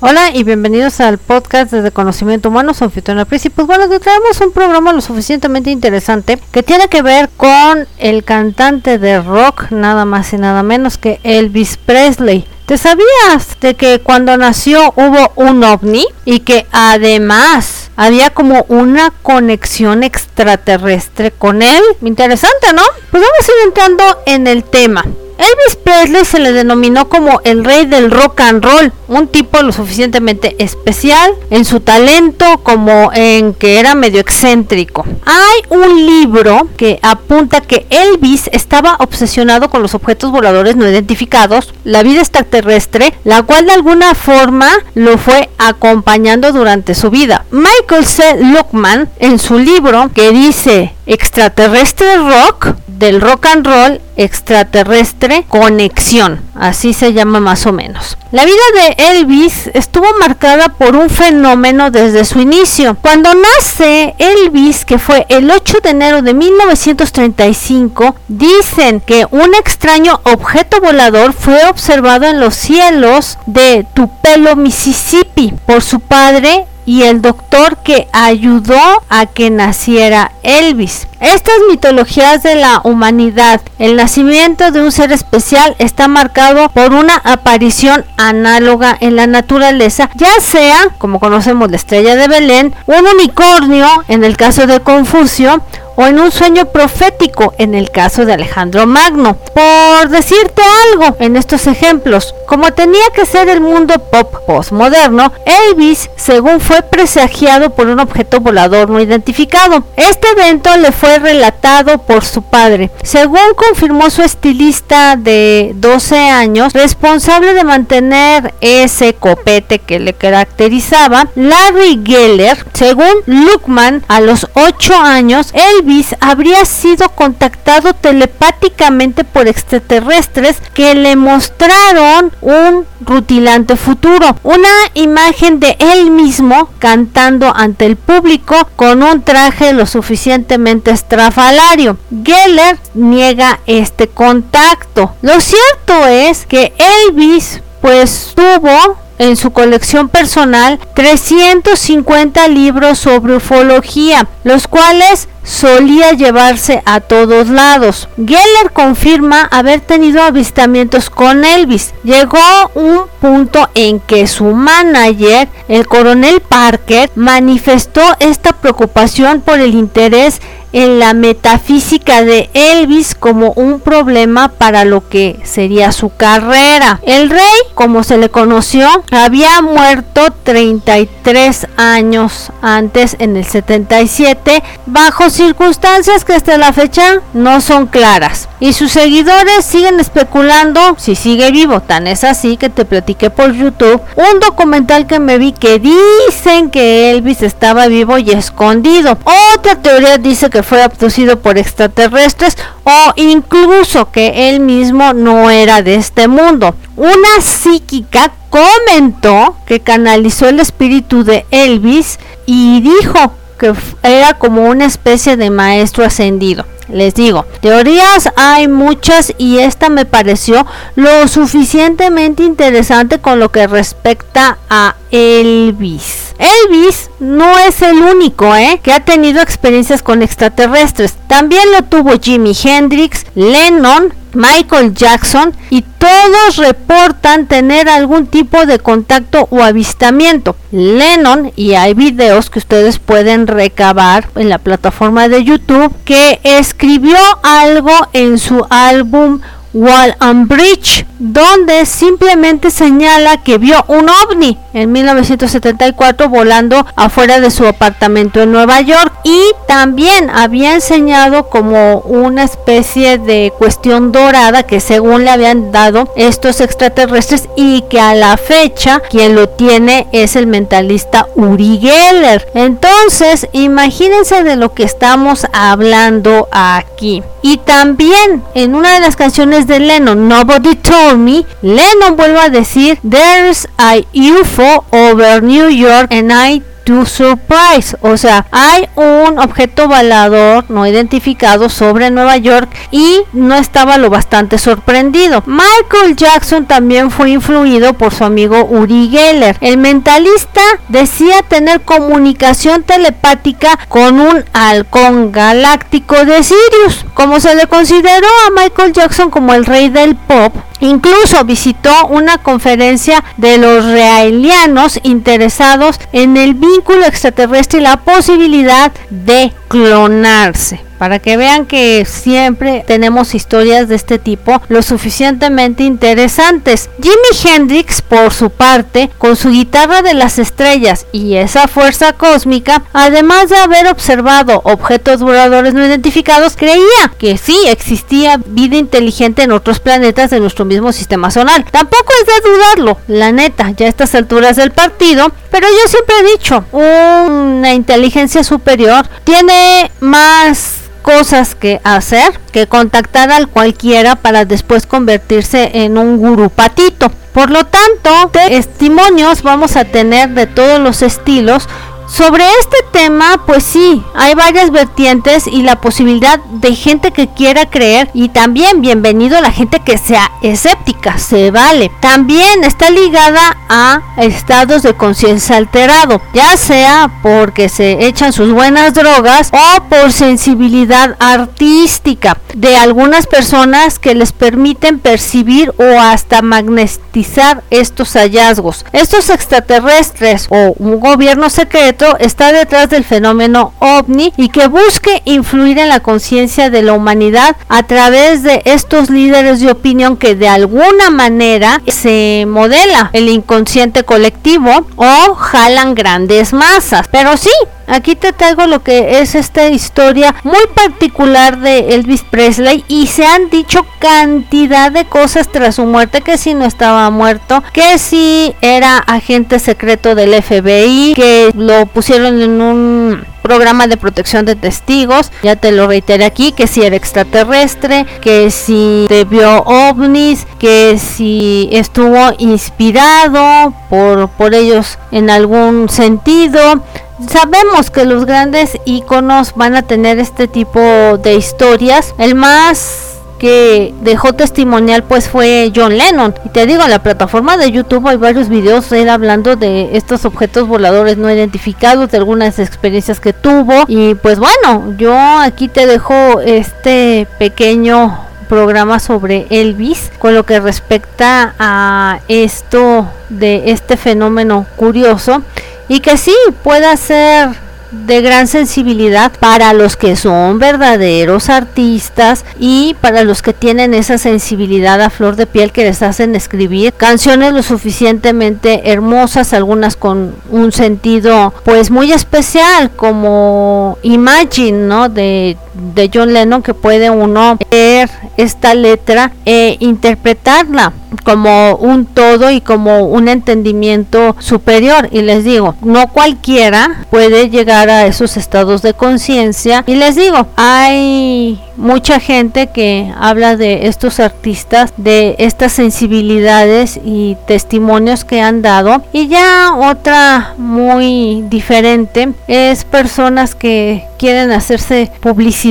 Hola y bienvenidos al podcast de Conocimiento Humano, soy Fiona Y pues bueno, te traemos un programa lo suficientemente interesante que tiene que ver con el cantante de rock, nada más y nada menos que Elvis Presley. ¿Te sabías de que cuando nació hubo un ovni y que además había como una conexión extraterrestre con él? Interesante, ¿no? Pues vamos a ir entrando en el tema. Elvis Presley se le denominó como el rey del rock and roll, un tipo lo suficientemente especial en su talento como en que era medio excéntrico. Hay un libro que apunta que Elvis estaba obsesionado con los objetos voladores no identificados, la vida extraterrestre, la cual de alguna forma lo fue acompañando durante su vida. Michael C. Luckman en su libro que dice extraterrestre rock del rock and roll extraterrestre conexión, así se llama más o menos. La vida de Elvis estuvo marcada por un fenómeno desde su inicio. Cuando nace Elvis, que fue el 8 de enero de 1935, dicen que un extraño objeto volador fue observado en los cielos de Tupelo, Mississippi, por su padre y el doctor que ayudó a que naciera Elvis. Estas mitologías de la humanidad, el nacimiento de un ser especial está marcado por una aparición análoga en la naturaleza, ya sea, como conocemos la estrella de Belén, un unicornio en el caso de Confucio, o en un sueño profético en el caso de Alejandro Magno. Por decirte algo en estos ejemplos, como tenía que ser el mundo pop postmoderno, Elvis, según fue presagiado por un objeto volador no identificado. Este evento le fue relatado por su padre. Según confirmó su estilista de 12 años, responsable de mantener ese copete que le caracterizaba, Larry Geller, según Luckman, a los 8 años, Elvis habría sido contactado telepáticamente por extraterrestres que le mostraron un rutilante futuro, una imagen de él mismo cantando ante el público con un traje lo suficientemente estrafalario. Geller niega este contacto. Lo cierto es que Elvis pues tuvo en su colección personal 350 libros sobre ufología, los cuales solía llevarse a todos lados. Geller confirma haber tenido avistamientos con Elvis. Llegó un punto en que su manager, el coronel Parker, manifestó esta preocupación por el interés en la metafísica de Elvis como un problema para lo que sería su carrera. El rey, como se le conoció, había muerto 33 años antes en el 77 bajo circunstancias que hasta la fecha no son claras. Y sus seguidores siguen especulando si sigue vivo. Tan es así que te platiqué por YouTube un documental que me vi que dicen que Elvis estaba vivo y escondido. Otra teoría dice que fue abducido por extraterrestres o incluso que él mismo no era de este mundo. Una psíquica comentó que canalizó el espíritu de Elvis y dijo que era como una especie de maestro ascendido. Les digo, teorías hay muchas y esta me pareció lo suficientemente interesante con lo que respecta a Elvis. Elvis no es el único ¿eh? que ha tenido experiencias con extraterrestres. También lo tuvo Jimi Hendrix, Lennon, Michael Jackson y todos reportan tener algún tipo de contacto o avistamiento. Lennon, y hay videos que ustedes pueden recabar en la plataforma de YouTube, que escribió algo en su álbum Wall and Bridge, donde simplemente señala que vio un ovni en 1974 volando afuera de su apartamento en Nueva York y también había enseñado como una especie de cuestión dorada que según le habían dado estos extraterrestres y que a la fecha quien lo tiene es el mentalista Uri Geller. Entonces, imagínense de lo que estamos hablando aquí. Y también en una de las canciones de Lennon, Nobody Told Me, Lennon vuelve a decir, There's a UFO over New York and I to surprise, o sea, hay un objeto volador no identificado sobre Nueva York y no estaba lo bastante sorprendido. Michael Jackson también fue influido por su amigo Uri Geller. El mentalista decía tener comunicación telepática con un halcón galáctico de Sirius. Como se le consideró a Michael Jackson como el rey del pop, Incluso visitó una conferencia de los realianos interesados en el vínculo extraterrestre y la posibilidad de clonarse para que vean que siempre tenemos historias de este tipo lo suficientemente interesantes. Jimi Hendrix, por su parte, con su guitarra de las estrellas y esa fuerza cósmica, además de haber observado objetos voladores no identificados, creía que sí existía vida inteligente en otros planetas de nuestro mismo sistema solar. Tampoco es de dudarlo, la neta, ya a estas alturas del partido, pero yo siempre he dicho, una inteligencia superior tiene más cosas que hacer que contactar al cualquiera para después convertirse en un gurupatito. Por lo tanto, testimonios vamos a tener de todos los estilos sobre este tema, pues sí, hay varias vertientes y la posibilidad de gente que quiera creer y también bienvenido la gente que sea escéptica, se vale. También está ligada a estados de conciencia alterado, ya sea porque se echan sus buenas drogas o por sensibilidad artística de algunas personas que les permiten percibir o hasta magnetizar estos hallazgos. Estos extraterrestres o un gobierno secreto está detrás del fenómeno ovni y que busque influir en la conciencia de la humanidad a través de estos líderes de opinión que de alguna manera se modela el inconsciente colectivo o jalan grandes masas. Pero sí, Aquí te traigo lo que es esta historia muy particular de Elvis Presley y se han dicho cantidad de cosas tras su muerte, que si no estaba muerto, que si era agente secreto del FBI, que lo pusieron en un programa de protección de testigos, ya te lo reiteré aquí, que si era extraterrestre, que si te vio ovnis, que si estuvo inspirado por, por ellos en algún sentido, sabemos que los grandes iconos van a tener este tipo de historias. El más que dejó testimonial pues fue John Lennon. Y te digo, en la plataforma de YouTube hay varios videos de él hablando de estos objetos voladores no identificados, de algunas experiencias que tuvo. Y pues bueno, yo aquí te dejo este pequeño programa sobre Elvis con lo que respecta a esto de este fenómeno curioso y que sí pueda ser de gran sensibilidad para los que son verdaderos artistas y para los que tienen esa sensibilidad a flor de piel que les hacen escribir canciones lo suficientemente hermosas, algunas con un sentido pues muy especial como Imagine, ¿no? De de John Lennon que puede uno leer esta letra e interpretarla como un todo y como un entendimiento superior. Y les digo no cualquiera puede llegar a esos estados de conciencia. Y les digo hay mucha gente que habla de estos artistas de estas sensibilidades y testimonios que han dado. Y ya otra muy diferente es personas que quieren hacerse publicidad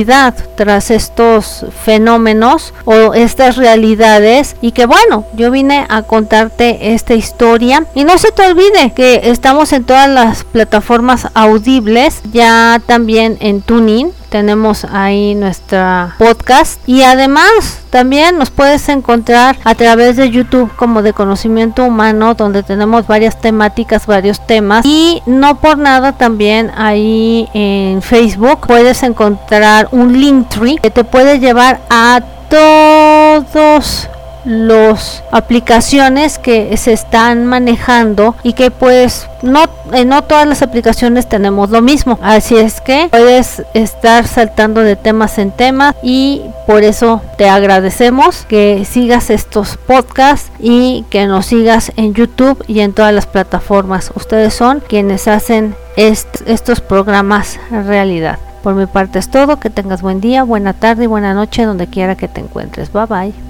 tras estos fenómenos o estas realidades. Y que bueno, yo vine a contarte esta historia. Y no se te olvide que estamos en todas las plataformas audibles, ya también en Tuning tenemos ahí nuestra podcast. Y además también nos puedes encontrar a través de YouTube como de conocimiento humano donde tenemos varias temáticas, varios temas. Y no por nada también ahí en Facebook puedes encontrar un link tree que te puede llevar a todo todos los aplicaciones que se están manejando y que pues no eh, no todas las aplicaciones tenemos lo mismo así es que puedes estar saltando de temas en temas y por eso te agradecemos que sigas estos podcasts y que nos sigas en YouTube y en todas las plataformas ustedes son quienes hacen estos programas realidad por mi parte es todo, que tengas buen día, buena tarde y buena noche donde quiera que te encuentres. Bye bye.